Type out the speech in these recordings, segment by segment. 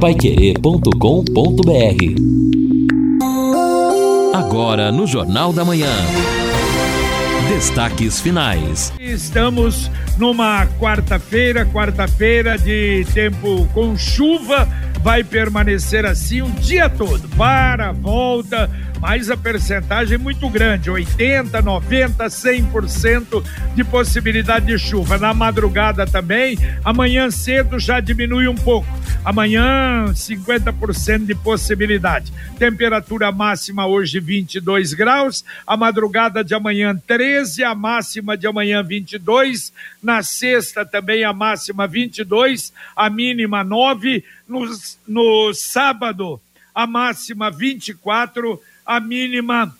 paiquerê.com.br Agora no Jornal da Manhã. Destaques finais. Estamos numa quarta-feira, quarta-feira de tempo com chuva, vai permanecer assim o dia todo. Para, volta, mas a percentagem é muito grande, 80, 90, 100% de possibilidade de chuva. Na madrugada também, amanhã cedo já diminui um pouco. Amanhã 50% de possibilidade. Temperatura máxima hoje 22 graus, a madrugada de amanhã 13, a máxima de amanhã 22, na sexta também a máxima 22, a mínima 9, no, no sábado a máxima 24, a mínima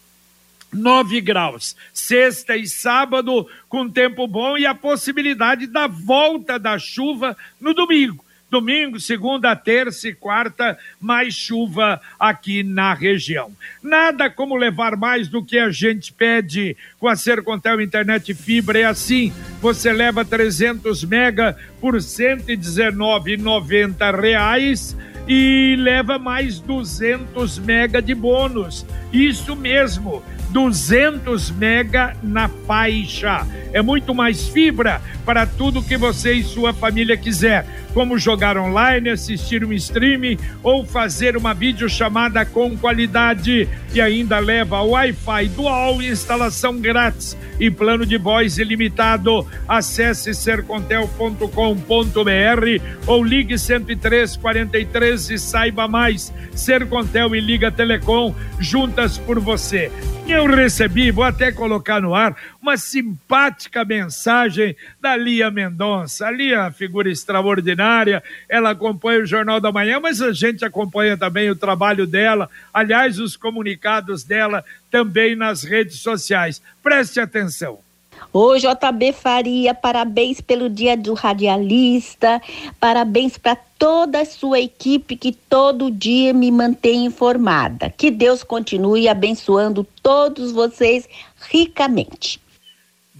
9 graus. Sexta e sábado com tempo bom e a possibilidade da volta da chuva no domingo. Domingo, segunda, terça e quarta, mais chuva aqui na região. Nada como levar mais do que a gente pede com a Sercontel Internet Fibra. É assim, você leva 300 mega por 119,90 reais e leva mais 200 mega de bônus. Isso mesmo, 200 mega na faixa. É muito mais fibra para tudo que você e sua família quiser, como jogar online, assistir um streaming ou fazer uma videochamada com qualidade e ainda leva Wi-Fi dual, instalação grátis e plano de voz ilimitado. Acesse sercontel.com.br ou ligue 103 43 e saiba mais. Sercontel e Liga Telecom juntas por você. Eu recebi, vou até colocar no ar, uma simpática mensagem da Lia Mendonça. A Lia, figura extraordinária, ela acompanha o Jornal da Manhã, mas a gente acompanha também o trabalho dela, aliás, os comunicados dela também nas redes sociais. Preste atenção. Ô JB Faria, parabéns pelo dia do radialista, parabéns para toda a sua equipe que todo dia me mantém informada. Que Deus continue abençoando todos vocês ricamente.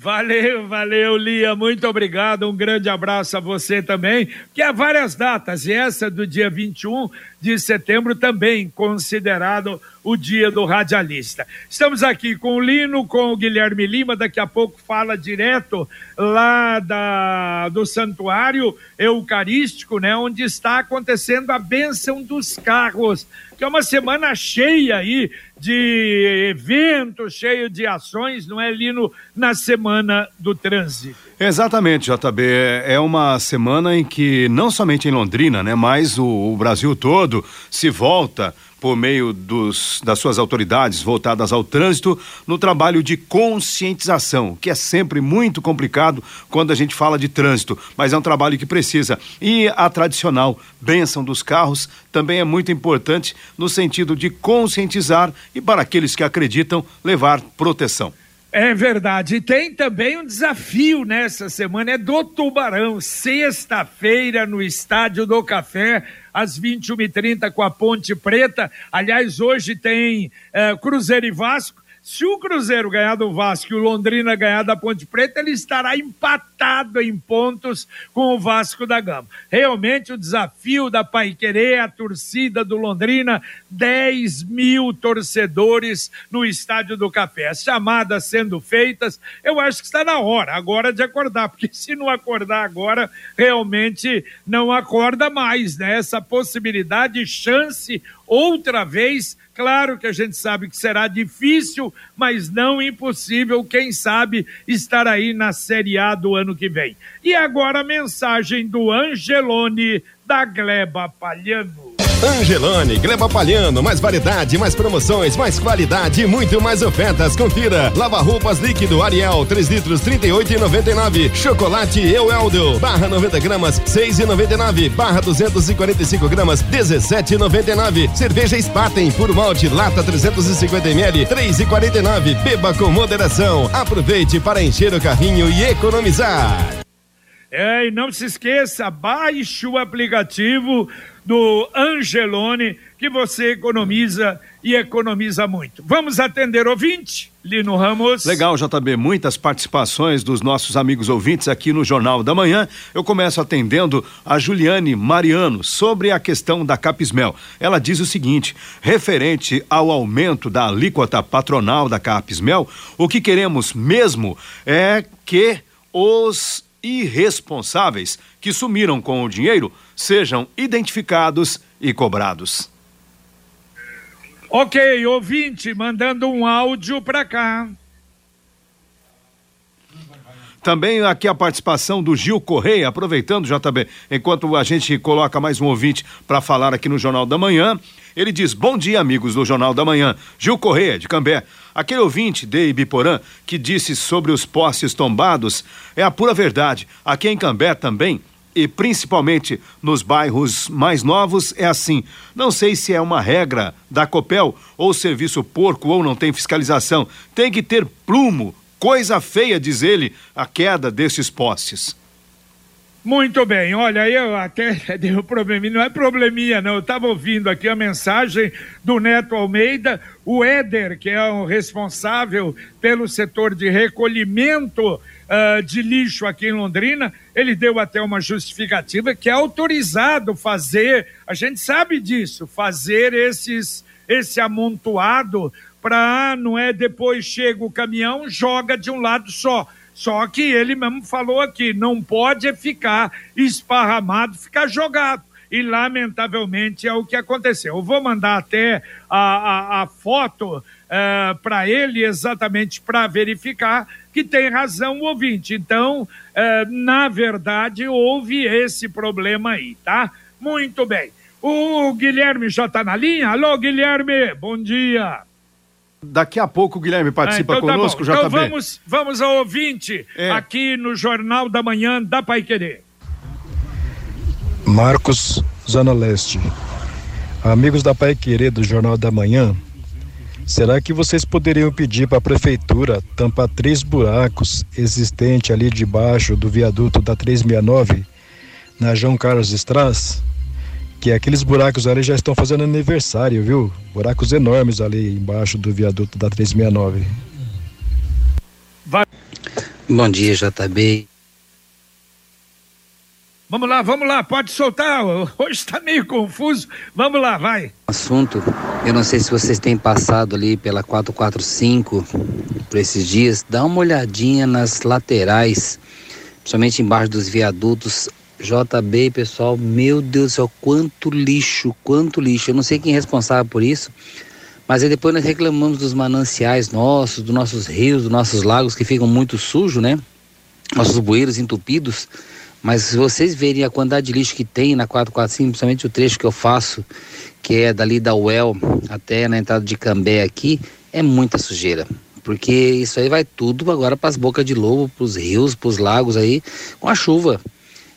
Valeu, valeu, Lia, muito obrigado. Um grande abraço a você também, que há várias datas, e essa do dia 21 de setembro também considerado o dia do radialista. Estamos aqui com o Lino, com o Guilherme Lima, daqui a pouco fala direto lá da, do santuário eucarístico, né, onde está acontecendo a bênção dos carros, que é uma semana cheia aí de eventos, cheio de ações, não é, Lino, na semana do trânsito. Exatamente, JB. É uma semana em que não somente em Londrina, né, mas o, o Brasil todo se volta por meio dos, das suas autoridades voltadas ao trânsito no trabalho de conscientização, que é sempre muito complicado quando a gente fala de trânsito, mas é um trabalho que precisa. E a tradicional bênção dos carros também é muito importante no sentido de conscientizar e, para aqueles que acreditam, levar proteção. É verdade. E tem também um desafio nessa semana, é do Tubarão. Sexta-feira no Estádio do Café, às 21h30 com a Ponte Preta. Aliás, hoje tem é, Cruzeiro e Vasco. Se o Cruzeiro ganhar do Vasco e o Londrina ganhar da Ponte Preta, ele estará empatado em pontos com o Vasco da Gama. Realmente o desafio da Paiquerê, a torcida do Londrina, 10 mil torcedores no Estádio do Café. As chamadas sendo feitas, eu acho que está na hora agora de acordar, porque se não acordar agora, realmente não acorda mais, né? Essa possibilidade, chance, outra vez Claro que a gente sabe que será difícil, mas não impossível, quem sabe, estar aí na Série A do ano que vem. E agora a mensagem do Angelone da Gleba Palhano. Angelone, Gleba Palhano, mais variedade, mais promoções, mais qualidade e muito mais ofertas. Confira. Lava roupas líquido Ariel, 3 litros, 38,99. Chocolate Eueldo, barra 90 gramas, 6,99. Barra 245 gramas, 17,99. Cerveja Spaten, por malte, lata 350 ml, 3,49. Beba com moderação. Aproveite para encher o carrinho e economizar. É, e não se esqueça, baixe o aplicativo do Angelone, que você economiza e economiza muito. Vamos atender ouvinte, Lino Ramos. Legal, JB, muitas participações dos nossos amigos ouvintes aqui no Jornal da Manhã. Eu começo atendendo a Juliane Mariano sobre a questão da Capismel. Ela diz o seguinte: referente ao aumento da alíquota patronal da Capismel, o que queremos mesmo é que os irresponsáveis que sumiram com o dinheiro sejam identificados e cobrados. Ok, ouvinte, mandando um áudio para cá. Também aqui a participação do Gil Correia, aproveitando, JB, enquanto a gente coloca mais um ouvinte para falar aqui no Jornal da Manhã. Ele diz: Bom dia, amigos do Jornal da Manhã. Gil Correia, de Cambé. Aquele ouvinte de Ibiporã que disse sobre os postes tombados é a pura verdade. Aqui em Cambé também e principalmente nos bairros mais novos é assim. Não sei se é uma regra da Copel ou serviço porco ou não tem fiscalização. Tem que ter plumo. Coisa feia, diz ele, a queda desses postes. Muito bem, olha, eu até deu probleminha, não é probleminha não, eu estava ouvindo aqui a mensagem do Neto Almeida, o Éder, que é o responsável pelo setor de recolhimento uh, de lixo aqui em Londrina, ele deu até uma justificativa que é autorizado fazer, a gente sabe disso, fazer esses, esse amontoado para, não é, depois chega o caminhão, joga de um lado só, só que ele mesmo falou aqui, não pode ficar esparramado, ficar jogado. E lamentavelmente é o que aconteceu. Eu vou mandar até a, a, a foto uh, eh, para ele, exatamente para verificar que tem razão o ouvinte. Então, uh, na verdade, houve esse problema aí, tá? Muito bem. O Guilherme já está na linha? Alô, Guilherme, bom dia. Daqui a pouco o Guilherme participa ah, então tá conosco, tá Então vamos, vamos ao ouvinte é. aqui no Jornal da Manhã da Pai Querer. Marcos Zona Leste. Amigos da Pai Querer do Jornal da Manhã, será que vocês poderiam pedir para a prefeitura tampar três buracos existentes ali debaixo do viaduto da 369 na João Carlos Estras? Que aqueles buracos ali já estão fazendo aniversário, viu? Buracos enormes ali embaixo do viaduto da 369. Vai. Bom dia, JB. Vamos lá, vamos lá, pode soltar. Hoje está meio confuso. Vamos lá, vai. Assunto, eu não sei se vocês têm passado ali pela 445 por esses dias. Dá uma olhadinha nas laterais, principalmente embaixo dos viadutos JB, pessoal, meu Deus do céu, quanto lixo, quanto lixo. Eu não sei quem é responsável por isso, mas aí depois nós reclamamos dos mananciais nossos, dos nossos rios, dos nossos lagos que ficam muito sujos, né? Nossos bueiros entupidos. Mas se vocês verem a quantidade de lixo que tem na 445, principalmente o trecho que eu faço, que é dali da UEL até na entrada de Cambé aqui, é muita sujeira. Porque isso aí vai tudo agora para as bocas de lobo, para os rios, para os lagos aí, com a chuva.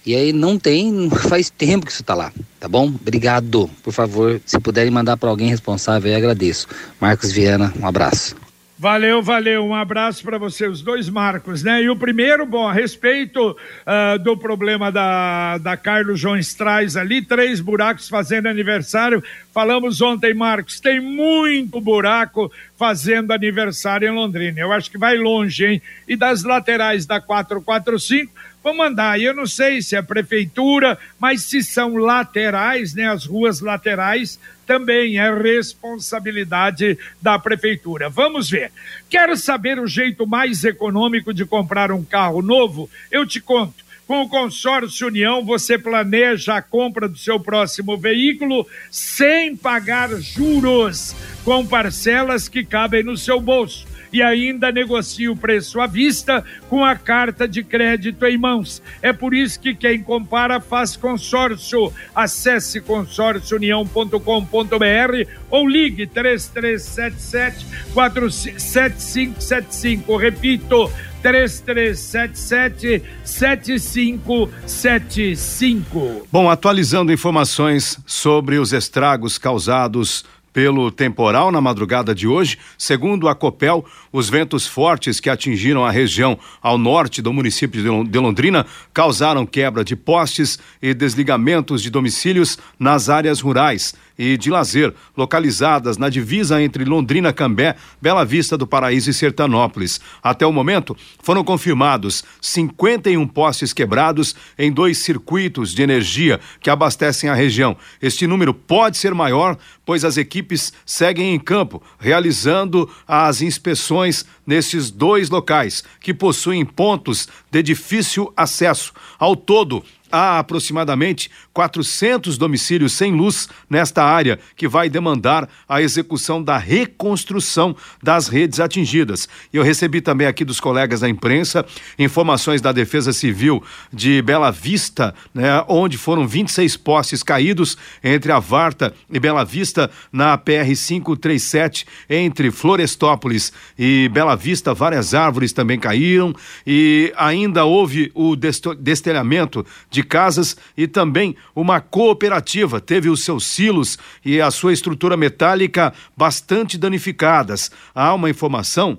E aí não tem, faz tempo que isso está lá, tá bom? Obrigado. Por favor, se puderem mandar para alguém responsável, eu agradeço. Marcos Viana, um abraço. Valeu, valeu. Um abraço para você, os dois Marcos, né? E o primeiro, bom, a respeito uh, do problema da, da Carlos João traz ali, três buracos fazendo aniversário. Falamos ontem, Marcos, tem muito buraco fazendo aniversário em Londrina. Eu acho que vai longe, hein? E das laterais da 445 vão mandar. Eu não sei se é prefeitura, mas se são laterais, né, as ruas laterais, também é responsabilidade da prefeitura. Vamos ver. Quero saber o jeito mais econômico de comprar um carro novo? Eu te conto. Com o consórcio União, você planeja a compra do seu próximo veículo sem pagar juros, com parcelas que cabem no seu bolso e ainda negocia o preço à vista com a carta de crédito em mãos. É por isso que quem compara faz consórcio. Acesse consórciounião.com.br ou ligue 3377 4575. Repito, 3377 7575. Bom, atualizando informações sobre os estragos causados pelo temporal na madrugada de hoje. Segundo a Copel, os ventos fortes que atingiram a região ao norte do município de Londrina causaram quebra de postes e desligamentos de domicílios nas áreas rurais e de lazer, localizadas na divisa entre Londrina, Cambé, Bela Vista do Paraíso e Sertanópolis. Até o momento, foram confirmados 51 postes quebrados em dois circuitos de energia que abastecem a região. Este número pode ser maior, pois as equipes seguem em campo, realizando as inspeções nesses dois locais, que possuem pontos de difícil acesso. Ao todo, há aproximadamente 400 domicílios sem luz nesta área, que vai demandar a execução da reconstrução das redes atingidas. Eu recebi também aqui dos colegas da imprensa informações da Defesa Civil de Bela Vista, né, onde foram 26 postes caídos entre a Varta e Bela Vista na PR 537 entre Florestópolis e Bela Vista, várias árvores também caíram e ainda houve o destelhamento de casas e também uma cooperativa teve os seus silos e a sua estrutura metálica bastante danificadas. Há uma informação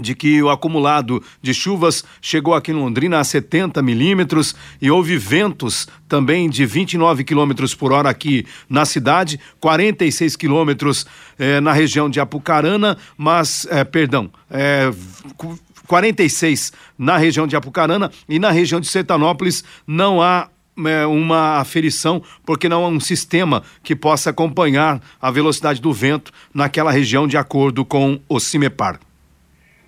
de que o acumulado de chuvas chegou aqui em Londrina a 70 milímetros e houve ventos também de 29 quilômetros por hora aqui na cidade, 46 quilômetros eh, na região de Apucarana, mas, eh, perdão, eh, 46 na região de Apucarana e na região de Sertanópolis não há é, uma aferição, porque não há um sistema que possa acompanhar a velocidade do vento naquela região de acordo com o CIMEPAR.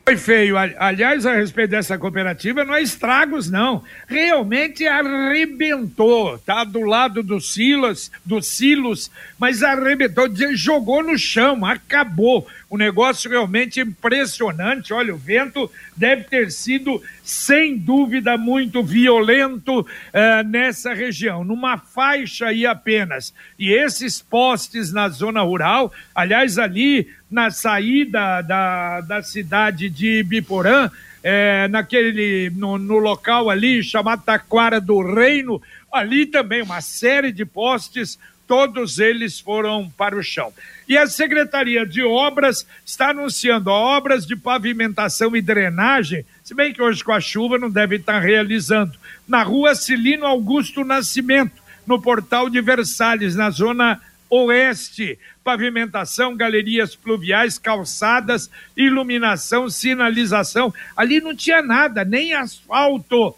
Foi feio. Aliás, a respeito dessa cooperativa, não é estragos, não. Realmente arrebentou. Tá do lado dos silos, dos silos, mas arrebentou, jogou no chão, acabou. O negócio realmente impressionante. Olha, o vento deve ter sido, sem dúvida, muito violento uh, nessa região, numa faixa aí apenas. E esses postes na zona rural, aliás, ali na saída da, da cidade de Biporã, é, naquele no, no, local ali chamado Taquara do Reino, ali também uma série de postes todos eles foram para o chão. E a Secretaria de Obras está anunciando obras de pavimentação e drenagem, se bem que hoje com a chuva não deve estar realizando, na rua Cilino Augusto Nascimento, no portal de Versalhes, na zona oeste. Pavimentação, galerias pluviais, calçadas, iluminação, sinalização. Ali não tinha nada, nem asfalto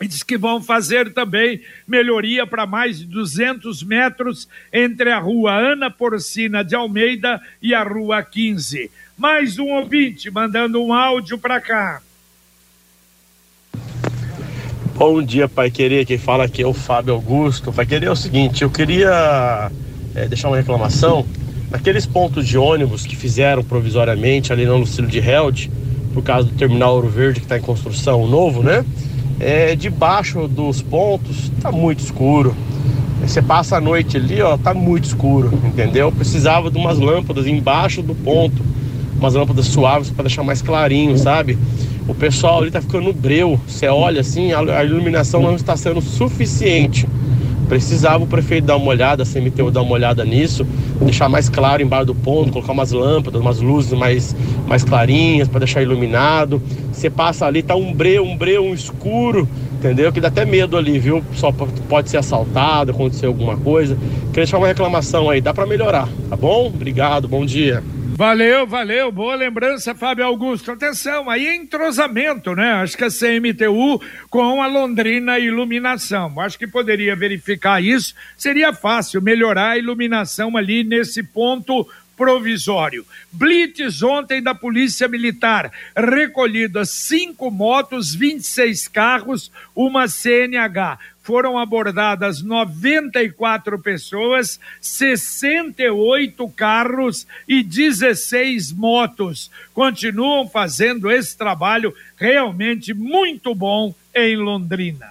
e diz que vão fazer também melhoria para mais de 200 metros entre a rua Ana Porcina de Almeida e a rua 15. Mais um ouvinte mandando um áudio para cá. Bom dia, Pai Querer. Quem fala aqui é o Fábio Augusto. Pai Querer é o seguinte: eu queria é, deixar uma reclamação. Naqueles pontos de ônibus que fizeram provisoriamente ali no Lucílio de Held, por causa do terminal Ouro Verde que está em construção novo, né? É, debaixo dos pontos tá muito escuro. Você passa a noite ali, ó, tá muito escuro, entendeu? Precisava de umas lâmpadas embaixo do ponto, umas lâmpadas suaves para deixar mais clarinho, sabe? O pessoal ali tá ficando breu. Você olha assim, a iluminação não está sendo suficiente. Precisava o prefeito dar uma olhada, a CMTU dar uma olhada nisso, deixar mais claro embaixo do ponto, colocar umas lâmpadas, umas luzes mais, mais clarinhas para deixar iluminado. Você passa ali, tá um breu, um breu, um escuro, entendeu? Que dá até medo ali, viu? Só pode ser assaltado, acontecer alguma coisa. Queria deixar uma reclamação aí, dá para melhorar, tá bom? Obrigado, bom dia. Valeu, valeu, boa lembrança, Fábio Augusto. Atenção, aí é entrosamento, né? Acho que a CMTU com a Londrina Iluminação. Acho que poderia verificar isso. Seria fácil melhorar a iluminação ali nesse ponto provisório. Blitz ontem da Polícia Militar, recolhidas cinco motos, 26 carros, uma CNH foram abordadas 94 pessoas, 68 carros e 16 motos. Continuam fazendo esse trabalho realmente muito bom em Londrina.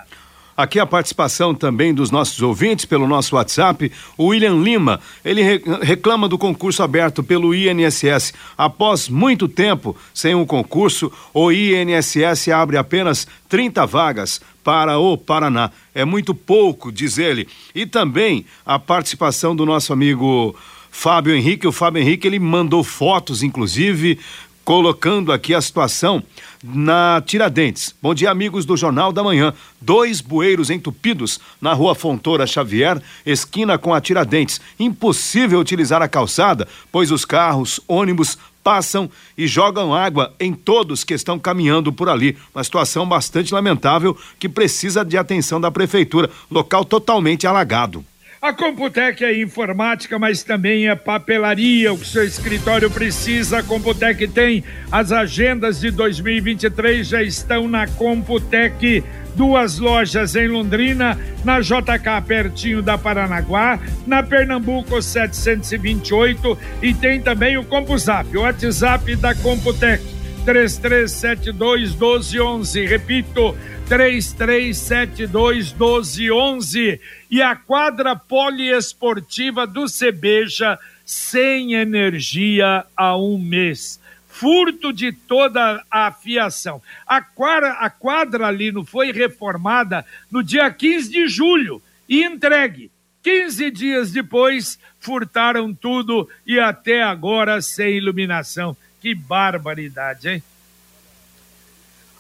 Aqui a participação também dos nossos ouvintes pelo nosso WhatsApp. O William Lima, ele reclama do concurso aberto pelo INSS. Após muito tempo sem um concurso, o INSS abre apenas 30 vagas para o Paraná. É muito pouco, diz ele. E também a participação do nosso amigo Fábio Henrique. O Fábio Henrique ele mandou fotos, inclusive, colocando aqui a situação na Tiradentes. Bom dia, amigos do Jornal da Manhã. Dois bueiros entupidos na rua Fontoura Xavier, esquina com a Tiradentes. Impossível utilizar a calçada, pois os carros, ônibus passam e jogam água em todos que estão caminhando por ali. Uma situação bastante lamentável que precisa de atenção da prefeitura. Local totalmente alagado. A Computec é informática, mas também é papelaria. O que seu escritório precisa, a Computec tem. As agendas de 2023 já estão na Computec. Duas lojas em Londrina, na JK pertinho da Paranaguá, na Pernambuco 728 e tem também o CompuZap, o WhatsApp da Computec 3372 1211. Repito, 3372 1211 e a quadra poliesportiva do Cebeja sem energia há um mês. Furto de toda a fiação. A quadra, a quadra ali não foi reformada no dia 15 de julho e entregue. 15 dias depois, furtaram tudo e até agora sem iluminação. Que barbaridade, hein?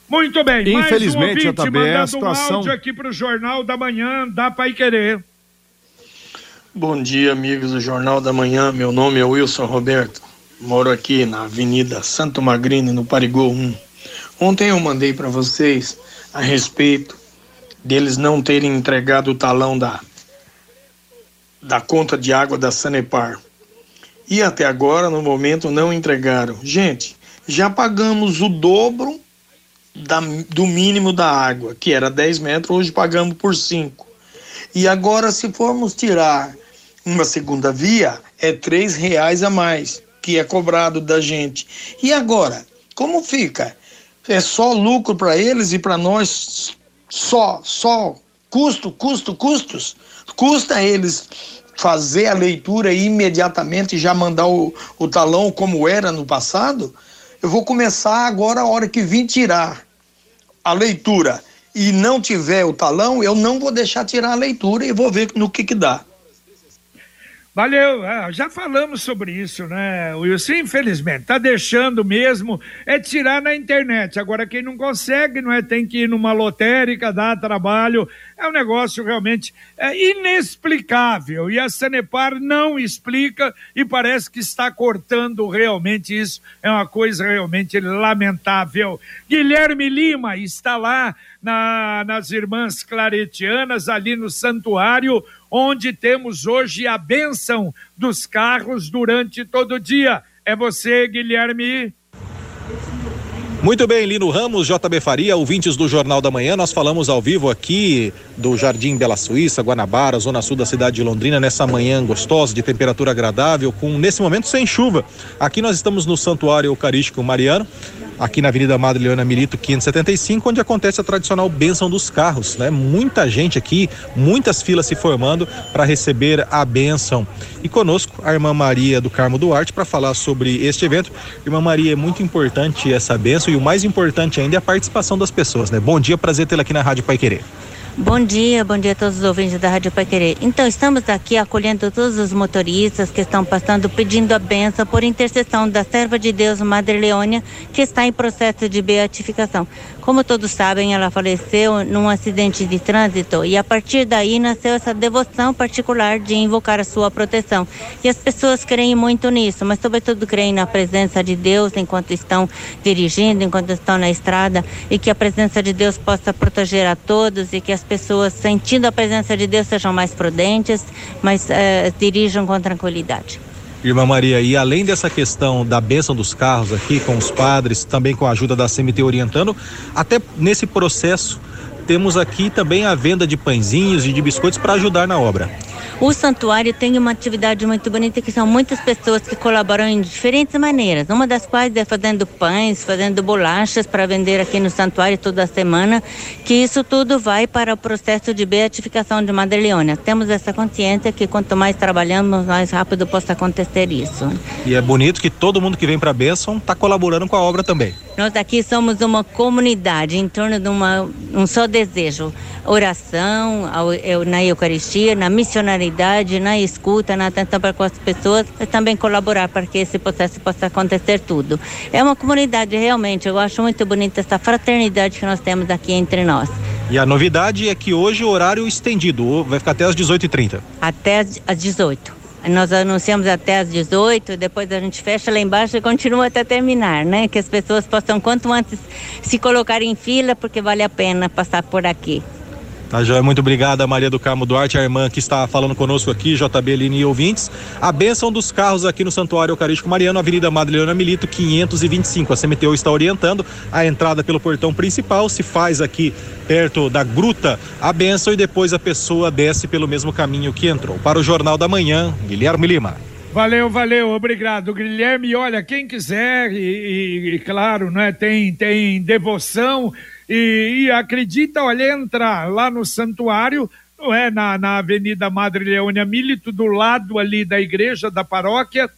Muito bem, Infelizmente, mais um ouvinte é a mandando situação... um áudio aqui para o Jornal da Manhã, dá para querer. Bom dia, amigos do Jornal da Manhã. Meu nome é Wilson Roberto. Moro aqui na Avenida Santo Magrini, no Parigô 1. Ontem eu mandei para vocês a respeito deles não terem entregado o talão da, da conta de água da Sanepar. E até agora, no momento, não entregaram. Gente, já pagamos o dobro da, do mínimo da água, que era 10 metros, hoje pagamos por 5. E agora, se formos tirar uma segunda via, é três reais a mais que é cobrado da gente. E agora, como fica? É só lucro para eles e para nós só, só custo, custo, custos. Custa eles fazer a leitura e imediatamente já mandar o, o talão como era no passado. Eu vou começar agora a hora que vim tirar a leitura e não tiver o talão, eu não vou deixar tirar a leitura e vou ver no que que dá. Valeu, ah, já falamos sobre isso, né, Wilson? Infelizmente, tá deixando mesmo é tirar na internet. Agora, quem não consegue, não é? Tem que ir numa lotérica, dar trabalho. É um negócio realmente é, inexplicável. E a Sanepar não explica e parece que está cortando realmente isso. É uma coisa realmente lamentável. Guilherme Lima está lá na, nas Irmãs Claretianas, ali no santuário onde temos hoje a bênção dos carros durante todo o dia. É você, Guilherme. Muito bem, Lino Ramos, JB Faria, ouvintes do Jornal da Manhã, nós falamos ao vivo aqui do Jardim Bela Suíça, Guanabara, zona sul da cidade de Londrina, nessa manhã gostosa, de temperatura agradável, com nesse momento sem chuva. Aqui nós estamos no Santuário Eucarístico Mariano, aqui na Avenida Madre Leona Milito 575, onde acontece a tradicional bênção dos carros, né? Muita gente aqui, muitas filas se formando para receber a bênção. E conosco a irmã Maria do Carmo Duarte para falar sobre este evento. Irmã Maria, é muito importante essa bênção e o mais importante ainda é a participação das pessoas, né? Bom dia, prazer tê-la aqui na Rádio Pai Querer. Bom dia, bom dia a todos os ouvintes da Rádio Pai Querer. Então, estamos aqui acolhendo todos os motoristas que estão passando, pedindo a benção por intercessão da serva de Deus, Madre Leônia, que está em processo de beatificação. Como todos sabem, ela faleceu num acidente de trânsito e a partir daí nasceu essa devoção particular de invocar a sua proteção. E as pessoas creem muito nisso, mas sobretudo creem na presença de Deus enquanto estão dirigindo, enquanto estão na estrada e que a presença de Deus possa proteger a todos e que as pessoas, sentindo a presença de Deus, sejam mais prudentes, mas eh, dirijam com tranquilidade. Irmã Maria, e além dessa questão da bênção dos carros aqui, com os padres, também com a ajuda da CMT orientando, até nesse processo temos aqui também a venda de pãezinhos e de biscoitos para ajudar na obra. O santuário tem uma atividade muito bonita que são muitas pessoas que colaboram em diferentes maneiras. Uma das quais é fazendo pães, fazendo bolachas para vender aqui no santuário toda semana, que isso tudo vai para o processo de beatificação de Madre Leônia. Temos essa consciência que quanto mais trabalhamos, mais rápido possa acontecer isso. E é bonito que todo mundo que vem para a bênção está colaborando com a obra também. Nós aqui somos uma comunidade em torno de uma, um só desejo: oração ao, eu, na Eucaristia, na missionaridade, na escuta, na atenção para com as pessoas e também colaborar para que esse processo possa acontecer tudo. É uma comunidade realmente, eu acho muito bonita essa fraternidade que nós temos aqui entre nós. E a novidade é que hoje o horário estendido vai ficar até às 18h30. Até às 18 nós anunciamos até às 18, depois a gente fecha lá embaixo e continua até terminar, né? Que as pessoas possam quanto antes se colocar em fila, porque vale a pena passar por aqui. Tá, Joia, muito obrigada, Maria do Carmo Duarte, a irmã que está falando conosco aqui, JB Line e ouvintes. A bênção dos carros aqui no Santuário Eucarístico Mariano, Avenida Madalena Milito, 525. A CMTU está orientando a entrada pelo portão principal, se faz aqui perto da gruta a bênção e depois a pessoa desce pelo mesmo caminho que entrou. Para o Jornal da Manhã, Guilherme Lima. Valeu, valeu, obrigado, Guilherme. Olha, quem quiser, e, e, e claro, né, tem, tem devoção e, e acredita, olha, entra lá no santuário, não é, na, na Avenida Madre Leônia Milito, do lado ali da igreja, da paróquia,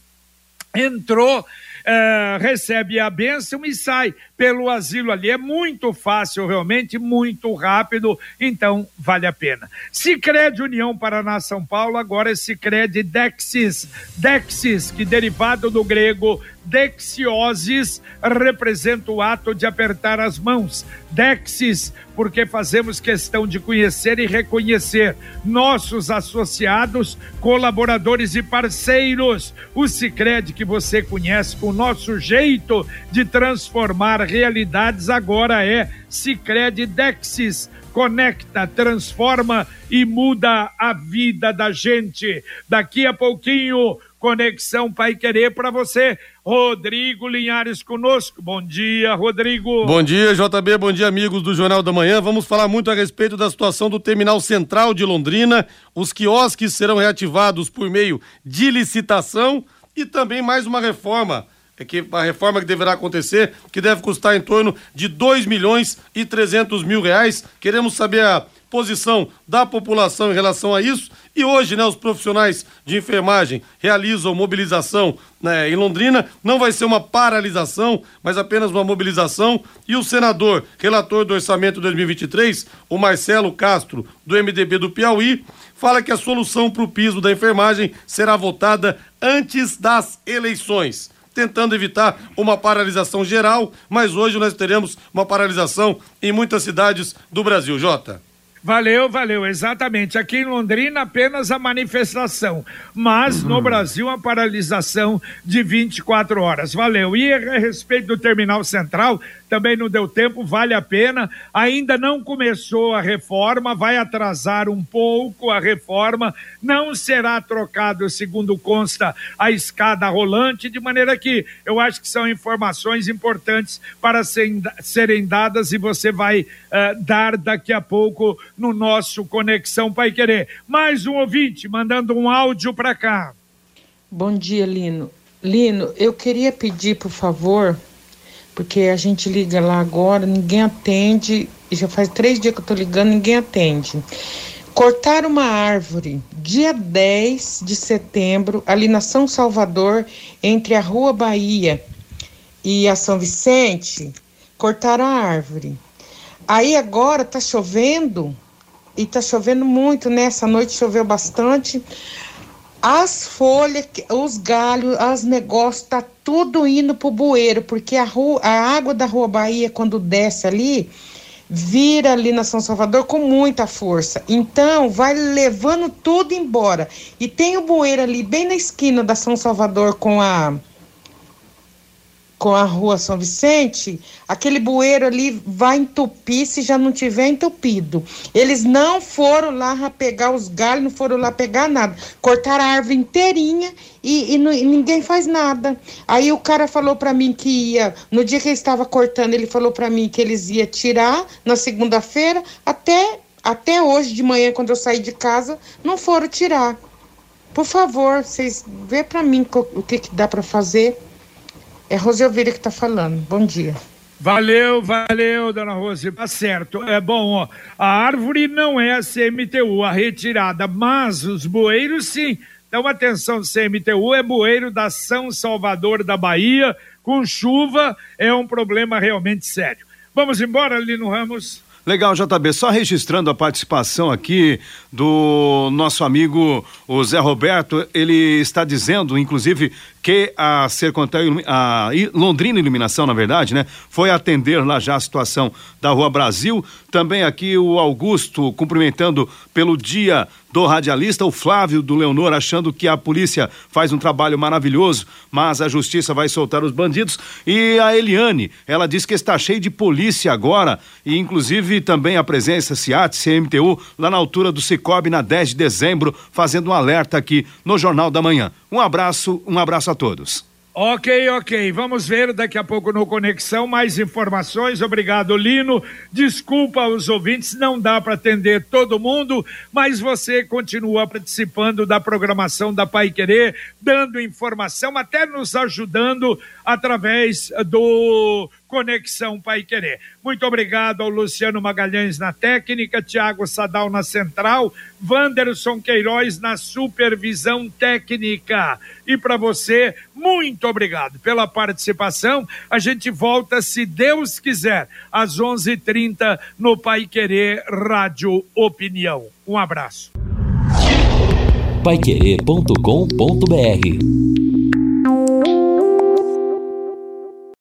entrou é, recebe a bênção e sai pelo asilo ali. É muito fácil, realmente, muito rápido, então vale a pena. Sicredi União Paraná São Paulo, agora é Sicredi Dexis. Dexis, que derivado do grego Dexiosis representa o ato de apertar as mãos. Dexis, porque fazemos questão de conhecer e reconhecer nossos associados, colaboradores e parceiros. O Sicredi que você conhece com o nosso jeito de transformar realidades agora é Sicredi Dexis conecta, transforma e muda a vida da gente. Daqui a pouquinho, Conexão Pai Querer para você. Rodrigo Linhares conosco. Bom dia, Rodrigo. Bom dia, JB. Bom dia, amigos do Jornal da Manhã. Vamos falar muito a respeito da situação do Terminal Central de Londrina. Os quiosques serão reativados por meio de licitação e também mais uma reforma é que a reforma que deverá acontecer, que deve custar em torno de 2 milhões e 300 mil reais. Queremos saber a posição da população em relação a isso. E hoje, né, os profissionais de enfermagem realizam mobilização né, em Londrina. Não vai ser uma paralisação, mas apenas uma mobilização. E o senador, relator do orçamento 2023, o Marcelo Castro, do MDB do Piauí, fala que a solução para o piso da enfermagem será votada antes das eleições tentando evitar uma paralisação geral, mas hoje nós teremos uma paralisação em muitas cidades do Brasil. Jota. Valeu, valeu, exatamente. Aqui em Londrina apenas a manifestação, mas uhum. no Brasil a paralisação de 24 horas. Valeu. E a respeito do terminal central, também não deu tempo, vale a pena. Ainda não começou a reforma, vai atrasar um pouco a reforma, não será trocado, segundo consta, a escada rolante, de maneira que eu acho que são informações importantes para serem dadas e você vai uh, dar daqui a pouco no nosso Conexão Pai Querer. Mais um ouvinte mandando um áudio para cá. Bom dia, Lino. Lino, eu queria pedir, por favor, porque a gente liga lá agora, ninguém atende, e já faz três dias que eu tô ligando, ninguém atende. Cortaram uma árvore dia 10 de setembro, ali na São Salvador, entre a Rua Bahia e a São Vicente, cortaram a árvore. Aí agora tá chovendo, e tá chovendo muito, né? Essa noite choveu bastante as folhas, os galhos, os negócios, tá tudo indo pro bueiro, porque a, rua, a água da Rua Bahia, quando desce ali, vira ali na São Salvador com muita força. Então, vai levando tudo embora. E tem o bueiro ali, bem na esquina da São Salvador com a com a rua São Vicente, aquele bueiro ali vai entupir se já não tiver entupido. Eles não foram lá pegar os galhos, não foram lá pegar nada. Cortaram a árvore inteirinha e, e, e ninguém faz nada. Aí o cara falou para mim que ia, no dia que ele estava cortando, ele falou para mim que eles iam tirar na segunda-feira, até, até hoje de manhã, quando eu saí de casa, não foram tirar. Por favor, vocês vê para mim o que, que dá para fazer. É Rose Elvira que está falando. Bom dia. Valeu, valeu, dona Rose. Tá certo. É bom, ó. A árvore não é a CMTU, a retirada, mas os bueiros sim. Então, atenção, CMTU é bueiro da São Salvador da Bahia, com chuva é um problema realmente sério. Vamos embora, Lino Ramos? Legal, JB. Só registrando a participação aqui do nosso amigo o Zé Roberto, ele está dizendo, inclusive, que a Sercontel, a Londrina Iluminação, na verdade, né, foi atender lá já a situação da Rua Brasil. Também aqui o Augusto cumprimentando pelo dia do radialista, o Flávio do Leonor achando que a polícia faz um trabalho maravilhoso, mas a justiça vai soltar os bandidos. E a Eliane, ela diz que está cheio de polícia agora, e inclusive também a presença CIAT, CMTU, lá na altura do Cicobi, na 10 de dezembro, fazendo um alerta aqui no Jornal da Manhã. Um abraço, um abraço a todos. Ok, ok. Vamos ver daqui a pouco no Conexão mais informações. Obrigado, Lino. Desculpa aos ouvintes, não dá para atender todo mundo, mas você continua participando da programação da Pai Querer, dando informação, até nos ajudando através do Conexão Pai Querer. Muito obrigado ao Luciano Magalhães na técnica, Tiago Sadal na central, Wanderson Queiroz na supervisão técnica. E para você, muito obrigado pela participação. A gente volta, se Deus quiser, às 11:30 h 30 no Pai Querer Rádio Opinião. Um abraço. Paiquerê.com.br